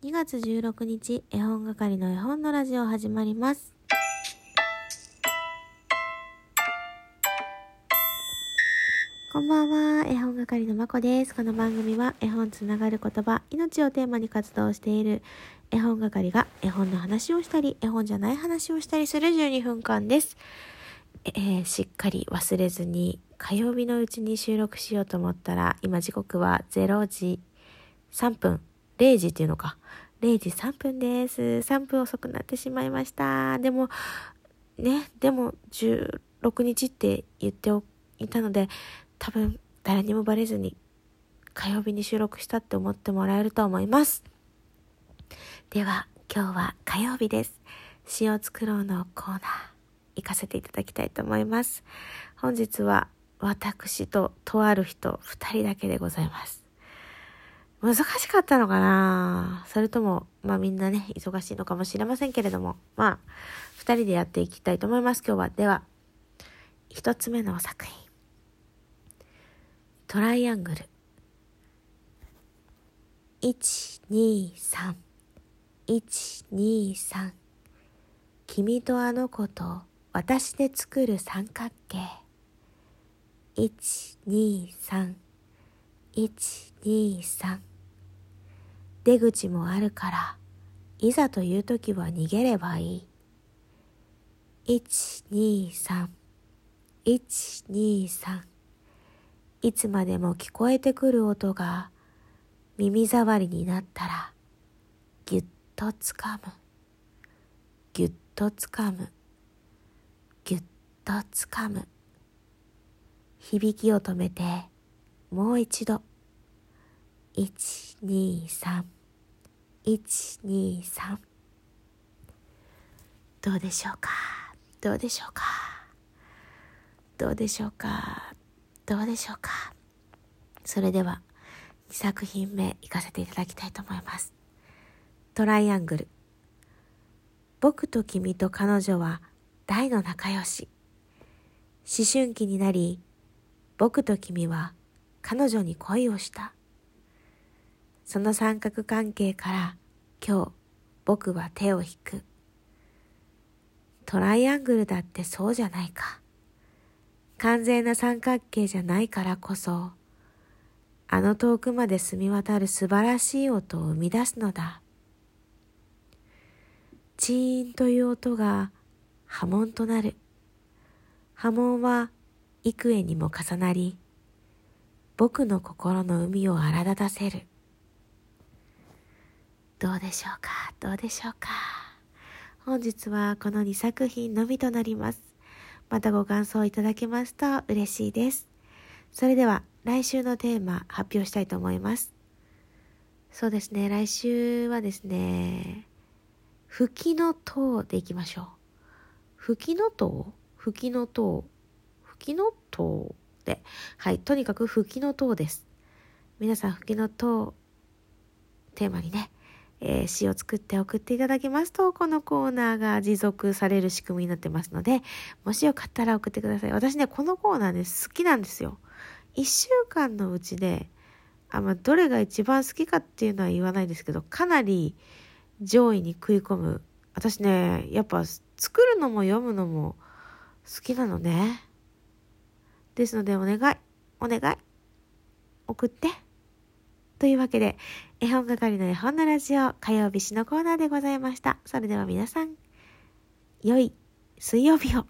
2月16日、絵本係の絵本のラジオ始まります。こんばんは、絵本係のまこです。この番組は絵本つながる言葉、命をテーマに活動している絵本係が絵本の話をしたり、絵本じゃない話をしたりする12分間です。えーしっかり忘れずに火曜日のうちに収録しようと思ったら、今時刻は0時3分、0時っていうのか。0時3分です。3分遅くなってしまいました。でも、ね、でも16日って言っていたので、多分誰にもバレずに火曜日に収録したって思ってもらえると思います。では、今日は火曜日です。詩を作ろうのコーナー、行かせていただきたいと思います。本日は私ととある人2人だけでございます。難しかったのかな？それとも、まあみんなね、忙しいのかもしれませんけれども、まあ、2人でやっていきたいと思います、今日は。では、1つ目の作品。トライアングル。1、2、3。1、2、3。君とあの子と私で作る三角形。1、2、3。1、2、3。出口もあるから、いざという時は逃げればいい。1、2、3。1、2、3。いつまでも聞こえてくる音が耳障りになったら、ぎゅっとつかむ。ぎゅっとつかむ。ぎゅっとつかむ。響きを止めて、もう一度。1、2、3。1、2、3。どうでしょうか？どうでしょうか？どうでしょうか？どうでしょうか？それでは、2作品目いかせていただきたいと思います。トライアングル。僕と君と彼女は大の仲良し。思春期になり、僕と君は彼女に恋をした。その三角関係から今日僕は手を引く。トライアングルだってそうじゃないか。完全な三角形じゃないからこそ、あの遠くまで澄み渡る素晴らしい音を生み出すのだ。チーンという音が波紋となる。波紋は幾重にも重なり、僕の心の海を荒立たせる。どうでしょうか？どうでしょうか？本日はこの2作品のみとなります。またご感想いただけますと嬉しいです。それでは来週のテーマ発表したいと思います。そうですね、来週はですね、吹きの塔でいきましょう。吹きの塔？吹きの塔？吹きの塔で。はい、とにかく吹きの塔です。皆さん吹きの塔テーマにね、えー詩を作って送っていただきますと、このコーナーが持続される仕組みになってますので、もしよかったら送ってください。私ね、このコーナーね、好きなんですよ。一週間のうちで、あまあ、どれが一番好きかっていうのは言わないですけど、かなり上位に食い込む。私ね、やっぱ作るのも読むのも好きなのね。ですので、お願い、お願い、送って。というわけで、絵本係の絵本のラジオ火曜日詩のコーナーでございました。それでは皆さん、良い水曜日を。